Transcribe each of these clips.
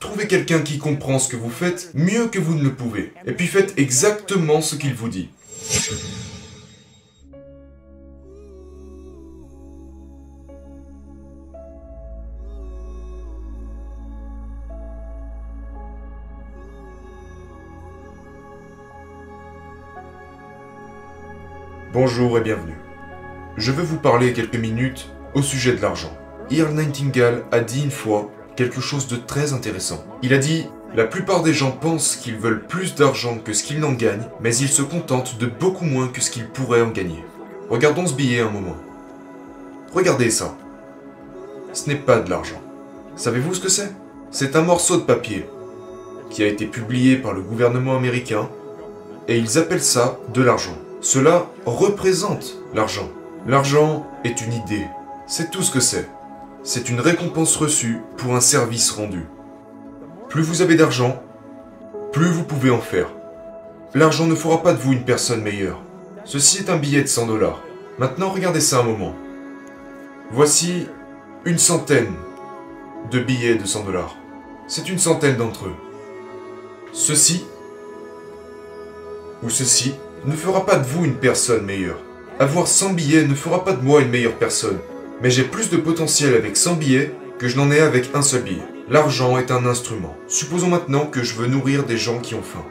Trouvez quelqu'un qui comprend ce que vous faites mieux que vous ne le pouvez. Et puis faites exactement ce qu'il vous dit. Bonjour et bienvenue. Je veux vous parler quelques minutes au sujet de l'argent. Earl Nightingale a dit une fois quelque chose de très intéressant. Il a dit La plupart des gens pensent qu'ils veulent plus d'argent que ce qu'ils n'en gagnent, mais ils se contentent de beaucoup moins que ce qu'ils pourraient en gagner. Regardons ce billet un moment. Regardez ça. Ce n'est pas de l'argent. Savez-vous ce que c'est? C'est un morceau de papier qui a été publié par le gouvernement américain et ils appellent ça de l'argent. Cela représente l'argent. L'argent est une idée. C'est tout ce que c'est c'est une récompense reçue pour un service rendu. Plus vous avez d'argent, plus vous pouvez en faire. L'argent ne fera pas de vous une personne meilleure. Ceci est un billet de 100 dollars. Maintenant, regardez ça un moment. Voici une centaine de billets de 100 dollars. C'est une centaine d'entre eux. Ceci ou ceci ne fera pas de vous une personne meilleure. Avoir 100 billets ne fera pas de moi une meilleure personne mais j'ai plus de potentiel avec 100 billets que je n'en ai avec un seul billet. L'argent est un instrument. Supposons maintenant que je veux nourrir des gens qui ont faim.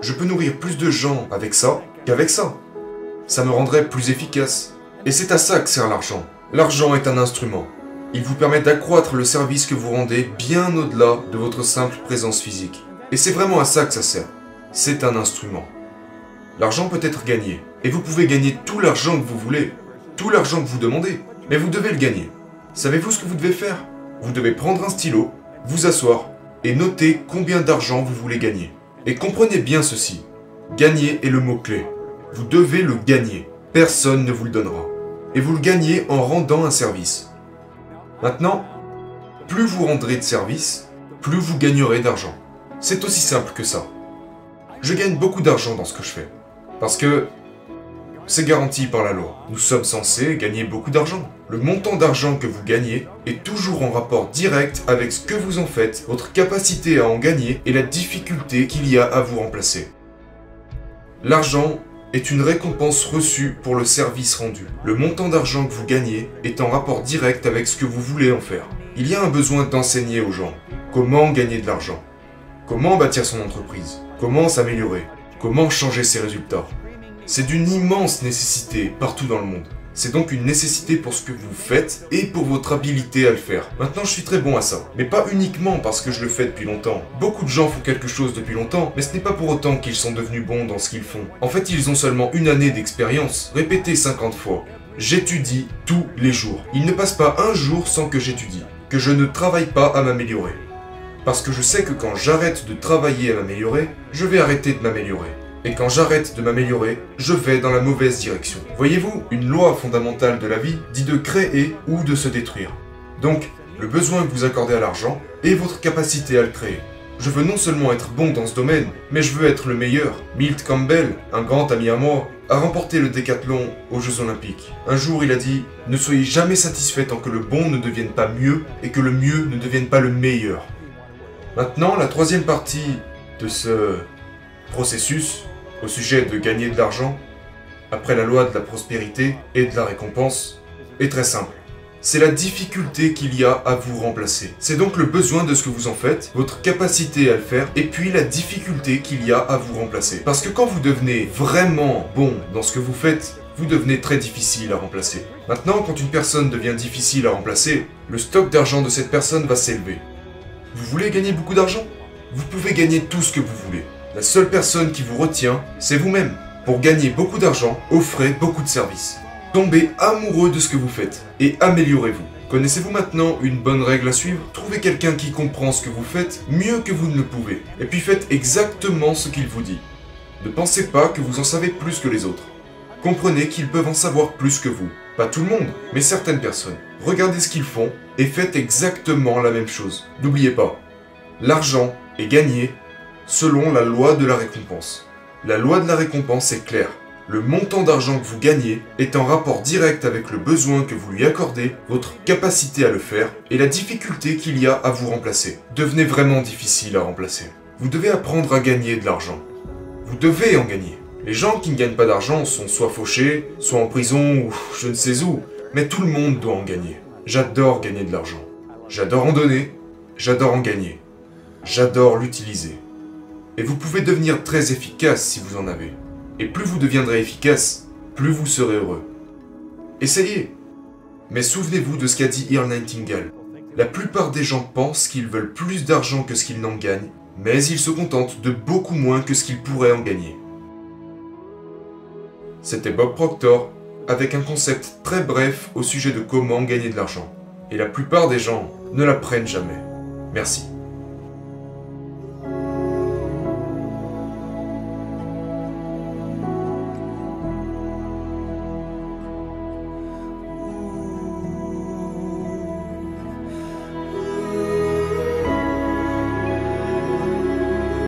Je peux nourrir plus de gens avec ça qu'avec ça. Ça me rendrait plus efficace. Et c'est à ça que sert l'argent. L'argent est un instrument. Il vous permet d'accroître le service que vous rendez bien au-delà de votre simple présence physique. Et c'est vraiment à ça que ça sert. C'est un instrument. L'argent peut être gagné. Et vous pouvez gagner tout l'argent que vous voulez. Tout l'argent que vous demandez. Mais vous devez le gagner. Savez-vous ce que vous devez faire? Vous devez prendre un stylo, vous asseoir et noter combien d'argent vous voulez gagner. Et comprenez bien ceci. Gagner est le mot-clé. Vous devez le gagner. Personne ne vous le donnera. Et vous le gagnez en rendant un service. Maintenant, plus vous rendrez de service, plus vous gagnerez d'argent. C'est aussi simple que ça. Je gagne beaucoup d'argent dans ce que je fais. Parce que c'est garanti par la loi. Nous sommes censés gagner beaucoup d'argent. Le montant d'argent que vous gagnez est toujours en rapport direct avec ce que vous en faites, votre capacité à en gagner et la difficulté qu'il y a à vous remplacer. L'argent est une récompense reçue pour le service rendu. Le montant d'argent que vous gagnez est en rapport direct avec ce que vous voulez en faire. Il y a un besoin d'enseigner aux gens comment gagner de l'argent, comment bâtir son entreprise, comment s'améliorer, comment changer ses résultats. C'est d'une immense nécessité partout dans le monde. C'est donc une nécessité pour ce que vous faites et pour votre habilité à le faire. Maintenant, je suis très bon à ça. Mais pas uniquement parce que je le fais depuis longtemps. Beaucoup de gens font quelque chose depuis longtemps, mais ce n'est pas pour autant qu'ils sont devenus bons dans ce qu'ils font. En fait, ils ont seulement une année d'expérience, répétée 50 fois. J'étudie tous les jours. Il ne passe pas un jour sans que j'étudie, que je ne travaille pas à m'améliorer. Parce que je sais que quand j'arrête de travailler à m'améliorer, je vais arrêter de m'améliorer. Et quand j'arrête de m'améliorer, je vais dans la mauvaise direction. Voyez-vous, une loi fondamentale de la vie dit de créer ou de se détruire. Donc, le besoin que vous accordez à l'argent et votre capacité à le créer. Je veux non seulement être bon dans ce domaine, mais je veux être le meilleur. Milt Campbell, un grand ami à moi, a remporté le décathlon aux Jeux Olympiques. Un jour, il a dit Ne soyez jamais satisfait tant que le bon ne devienne pas mieux et que le mieux ne devienne pas le meilleur. Maintenant, la troisième partie de ce processus au sujet de gagner de l'argent, après la loi de la prospérité et de la récompense, est très simple. C'est la difficulté qu'il y a à vous remplacer. C'est donc le besoin de ce que vous en faites, votre capacité à le faire, et puis la difficulté qu'il y a à vous remplacer. Parce que quand vous devenez vraiment bon dans ce que vous faites, vous devenez très difficile à remplacer. Maintenant, quand une personne devient difficile à remplacer, le stock d'argent de cette personne va s'élever. Vous voulez gagner beaucoup d'argent? Vous pouvez gagner tout ce que vous voulez. La seule personne qui vous retient, c'est vous-même. Pour gagner beaucoup d'argent, offrez beaucoup de services. Tombez amoureux de ce que vous faites et améliorez-vous. Connaissez-vous maintenant une bonne règle à suivre? Trouvez quelqu'un qui comprend ce que vous faites mieux que vous ne le pouvez. Et puis faites exactement ce qu'il vous dit. Ne pensez pas que vous en savez plus que les autres. Comprenez qu'ils peuvent en savoir plus que vous. Pas tout le monde, mais certaines personnes. Regardez ce qu'ils font et faites exactement la même chose. N'oubliez pas, l'argent est gagné selon la loi de la récompense. La loi de la récompense est claire. Le montant d'argent que vous gagnez est en rapport direct avec le besoin que vous lui accordez, votre capacité à le faire et la difficulté qu'il y a à vous remplacer. Devenez vraiment difficile à remplacer. Vous devez apprendre à gagner de l'argent. Vous devez en gagner. Les gens qui ne gagnent pas d'argent sont soit fauchés, soit en prison ou je ne sais où, mais tout le monde doit en gagner. J'adore gagner de l'argent. J'adore en donner, j'adore en gagner. J'adore l'utiliser. Et vous pouvez devenir très efficace si vous en avez. Et plus vous deviendrez efficace, plus vous serez heureux. Essayez. Mais souvenez-vous de ce qu'a dit Earl Nightingale. La plupart des gens pensent qu'ils veulent plus d'argent que ce qu'ils n'en gagnent, mais ils se contentent de beaucoup moins que ce qu'ils pourraient en gagner. C'était Bob Proctor avec un concept très bref au sujet de comment gagner de l'argent. Et la plupart des gens ne l'apprennent jamais. Merci.